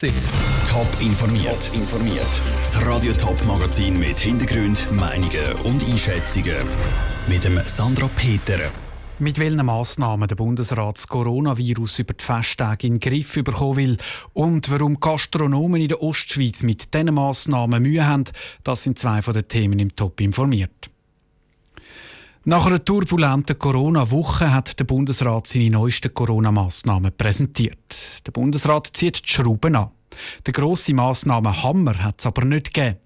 Top informiert. informiert. Das Radio Top Magazin mit Hintergrund, Meinungen und Einschätzungen mit dem Sandra Peter. Mit welchen Massnahmen der Bundesrat das Coronavirus über die Festtage in den Griff bekommen will und warum Gastronomen in der Ostschweiz mit diesen Massnahmen Mühe haben, das sind zwei von den Themen im Top informiert. Nach einer turbulenten Corona-Woche hat der Bundesrat seine neuesten Corona-Massnahmen präsentiert. Der Bundesrat zieht die Schrauben an. Der grosse Massnahmen Hammer hat es aber nicht gegeben.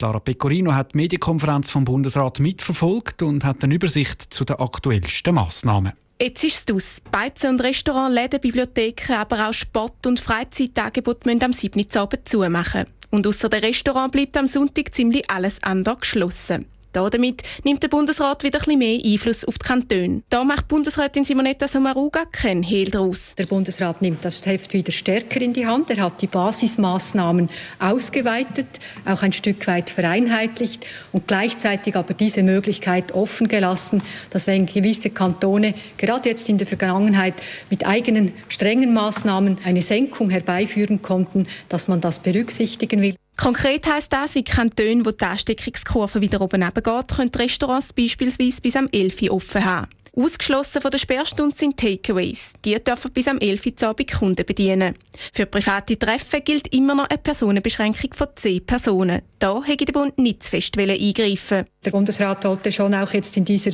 Lara Pecorino hat die Medienkonferenz vom Bundesrat mitverfolgt und hat eine Übersicht zu den aktuellsten Massnahmen. Jetzt ist es aus. Beizen und Restaurants, Läden, Bibliotheken, aber auch Sport- und Freizeitangebote müssen am 7. Abend zumachen. Und außer dem Restaurant bleibt am Sonntag ziemlich alles andere geschlossen. Damit nimmt der Bundesrat wieder ein mehr Einfluss auf die Kantone. Da macht Bundesrätin Simonetta Sommaruga keinen Hehl daraus. Der Bundesrat nimmt das Heft wieder stärker in die Hand. Er hat die Basismaßnahmen ausgeweitet, auch ein Stück weit vereinheitlicht und gleichzeitig aber diese Möglichkeit offen gelassen, dass wenn gewisse Kantone gerade jetzt in der Vergangenheit mit eigenen strengen Maßnahmen eine Senkung herbeiführen konnten, dass man das berücksichtigen will. Konkret heisst das, in Kantonen, wo die Ansteckungskurve wieder oben geht, können Restaurants beispielsweise bis am 11 Uhr offen haben. Ausgeschlossen von der Sperrstunde sind Takeaways. Die dürfen bis am 11 Uhr Abend Kunden bedienen. Für private Treffen gilt immer noch eine Personenbeschränkung von 10 Personen. Da hätte der Bund nicht zu fest eingreifen Der Bundesrat sollte schon auch jetzt in dieser,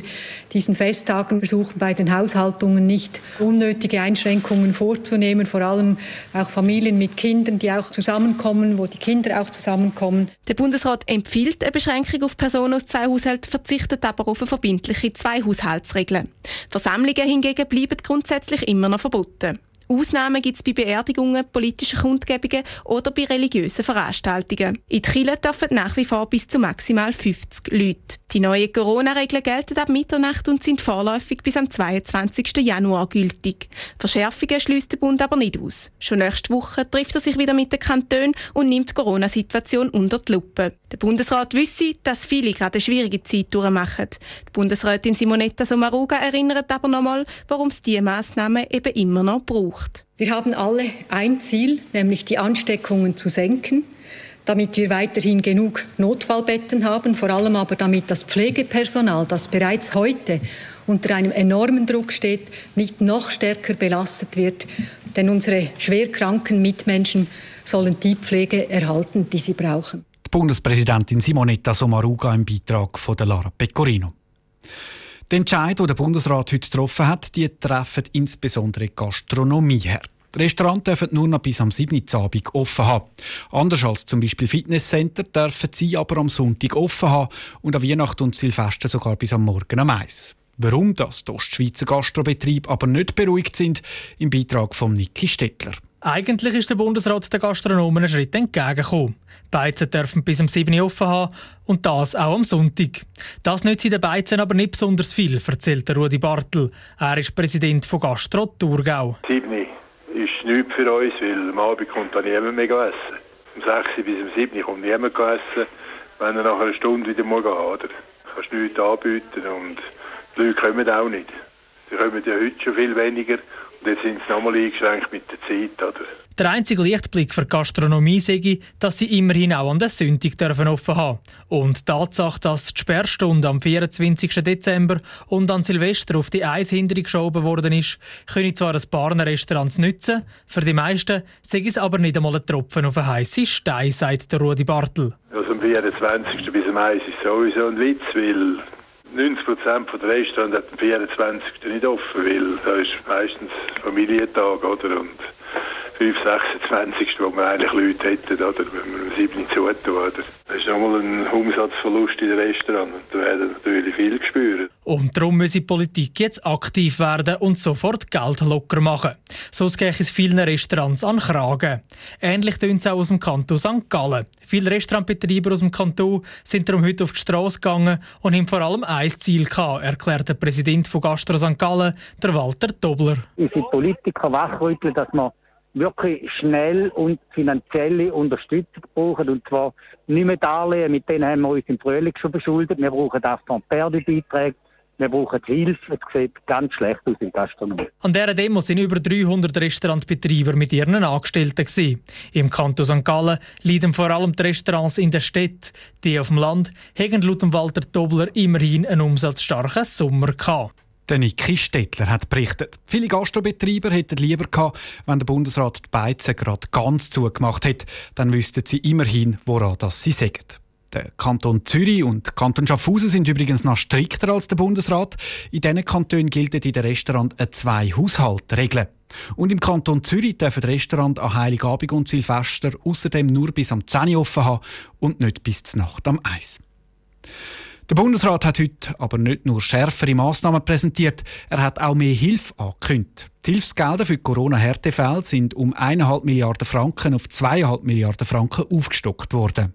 diesen Festtagen versuchen, bei den Haushaltungen nicht unnötige Einschränkungen vorzunehmen, vor allem auch Familien mit Kindern, die auch zusammenkommen, wo die Kinder auch zusammenkommen. Der Bundesrat empfiehlt eine Beschränkung auf Personen aus zwei Haushalten, verzichtet aber auf eine verbindliche Zwei-Haushaltsregel. Versammlungen hingegen bleiben grundsätzlich immer noch verboten. Ausnahmen gibt es bei Beerdigungen, politischen Kundgebungen oder bei religiösen Veranstaltungen. In die dürfen nach wie vor bis zu maximal 50 Leute. Die neuen Corona-Regeln gelten ab Mitternacht und sind vorläufig bis am 22. Januar gültig. Verschärfungen schließt der Bund aber nicht aus. Schon nächste Woche trifft er sich wieder mit den Kantonen und nimmt die Corona-Situation unter die Lupe. Der Bundesrat wisse, dass viele gerade eine schwierige Zeit durchmachen. Die Bundesrätin Simonetta Sommaruga erinnert aber nochmal, warum es diese Massnahmen eben immer noch braucht braucht. Wir haben alle ein Ziel, nämlich die Ansteckungen zu senken damit wir weiterhin genug Notfallbetten haben, vor allem aber damit das Pflegepersonal, das bereits heute unter einem enormen Druck steht, nicht noch stärker belastet wird. Denn unsere schwerkranken Mitmenschen sollen die Pflege erhalten, die sie brauchen. Die Bundespräsidentin Simonetta Sommaruga im Beitrag von Lara Pecorino. Die Entscheidung, die der Bundesrat heute getroffen hat, die treffen insbesondere die Gastronomie her. Die Restaurants dürfen nur noch bis am 7. Abend offen haben. Anders als zum Beispiel Fitnesscenter dürfen sie aber am Sonntag offen haben und an Weihnachten und Silvester sogar bis am Morgen am Eis. Warum das die Ostschweizer Gastrobetriebe aber nicht beruhigt sind, im Beitrag von Niki Stettler. Eigentlich ist der Bundesrat den Gastronomen einen Schritt entgegengekommen. Beizen dürfen bis am 7 Uhr offen haben und das auch am Sonntag. Das nützt den Beizen aber nicht besonders viel, erzählt Rudi Bartel. Er ist Präsident von Gastro Thurgau. 7 ist nichts für uns, weil am Abend kommt dann niemand mehr essen. Um 6 bis um 7 kommt niemand essen, wenn er nach einer Stunde wieder gehen oder? Du kannst nichts anbieten und die Leute kommen auch nicht. Sie kommen ja heute schon viel weniger jetzt sind sie nochmal eingeschränkt mit der Zeit. Oder? Der einzige Lichtblick für die Gastronomie sei, dass sie immerhin auch an der Sonntag dürfen offen haben Und die Tatsache, dass die Sperrstunde am 24. Dezember und an Silvester auf die Eishinderung geschoben worden ist, können zwar ein paar Restaurants nützen, für die meisten sei es aber nicht einmal ein Tropfen auf einen heißen Stein, sagt der Rudi Bartel. Also am 24. bis am 1. ist sowieso ein Witz, weil 90 Prozent der Restaurants hat am 24. nicht offen, weil da ist meistens Familientag, oder? Und 5, 26, wo wir eigentlich Leute hätten, oder? wenn wir um 7 zutun. Oder? Das ist nochmal ein Umsatzverlust in den Restaurants und da werden natürlich viel spüren. Und darum muss die Politik jetzt aktiv werden und sofort Geld locker machen. Sonst geht es vielen Restaurants an Kragen. Ähnlich tun es auch aus dem Kanton St. Gallen. Viele Restaurantbetreiber aus dem Kanton sind darum heute auf die Straße gegangen und haben vor allem ein Ziel gehabt, erklärt der Präsident von Gastro St. Gallen, der Walter Dobler. Unsere Politiker wachrütteln, dass man wirklich schnell und finanzielle Unterstützung brauchen. Und zwar nicht mehr Darlehen, mit denen haben wir uns im Frühling schon beschuldet. Wir brauchen auch von Perdebeiträge wir brauchen Hilfe. Es sieht ganz schlecht aus in Gastronomie. An dieser Demo sind über 300 Restaurantbetreiber mit ihren Angestellten. Gewesen. Im Kanton St. Gallen leiden vor allem die Restaurants in der Stadt. Die auf dem Land haben laut Walter Dobler immerhin einen umsatzstarken Sommer gehabt. Der Niki Stettler hat berichtet. Viele Gastrobetreiber hätten lieber gehabt, wenn der Bundesrat die Beizen gerade ganz zugemacht hätte. Dann wüssten sie immerhin, woran das sie sagen. Der Kanton Zürich und Kanton Schaffhausen sind übrigens noch strikter als der Bundesrat. In diesen Kantonen gilt in den Restaurant eine Zwei-Haushalt-Regel. Und im Kanton Zürich dürfen Restaurant an Heiligabend und Silvester außerdem nur bis am 10 Uhr offen haben und nicht bis zur Nacht am 1. Der Bundesrat hat heute aber nicht nur schärfere Massnahmen präsentiert, er hat auch mehr Hilfe angekündigt. Die Hilfsgelder für Corona-Härtefälle sind um 1,5 Milliarden Franken auf 2,5 Milliarden Franken aufgestockt worden.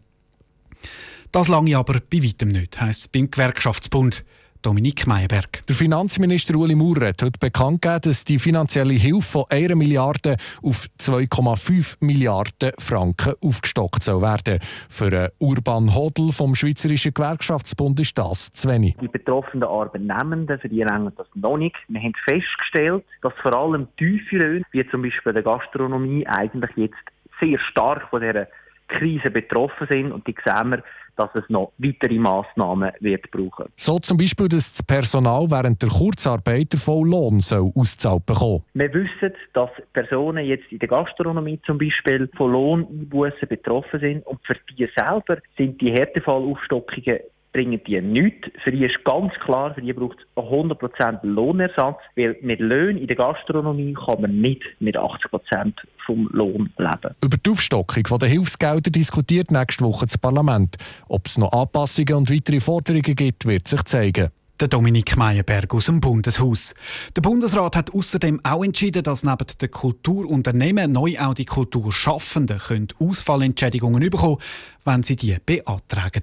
Das lange aber bei weitem nicht, heisst es beim Gewerkschaftsbund. Dominik Meyerberg. Der Finanzminister Uli Maurer hat heute bekannt gegeben, dass die finanzielle Hilfe von 1 Milliarde auf 2,5 Milliarden Franken aufgestockt soll werden. Für einen Urban Hodl vom Schweizerischen Gewerkschaftsbund ist das zu wenig. Die betroffenen Arbeitnehmenden, für die reichen das noch nicht. Wir haben festgestellt, dass vor allem tiefe Löhne, wie zum Beispiel der Gastronomie, eigentlich jetzt sehr stark von dieser Krise betroffen sind. Und die sehen wir, dass es noch weitere Massnahmen wird brauchen. So zum Beispiel, dass das Personal während der Kurzarbeit voll Lohn soll ausgezahlt bekommen. Wir wissen, dass Personen jetzt in der Gastronomie zum Beispiel von Lohneinbußen betroffen sind und für die selber sind die Härtefallaufstockungen bringen die nichts. Für die ist ganz klar, für die braucht es 100% Lohnersatz, weil mit Löhnen in der Gastronomie kann man nicht mit 80% vom Lohn leben. Über die Aufstockung der Hilfsgelder diskutiert nächste Woche das Parlament. Ob es noch Anpassungen und weitere Forderungen gibt, wird sich zeigen. Der Dominik Meyerberg aus dem Bundeshaus. Der Bundesrat hat außerdem auch entschieden, dass neben den Kulturunternehmen neu auch die Kulturschaffenden Ausfallentschädigungen bekommen wenn sie die beantragen.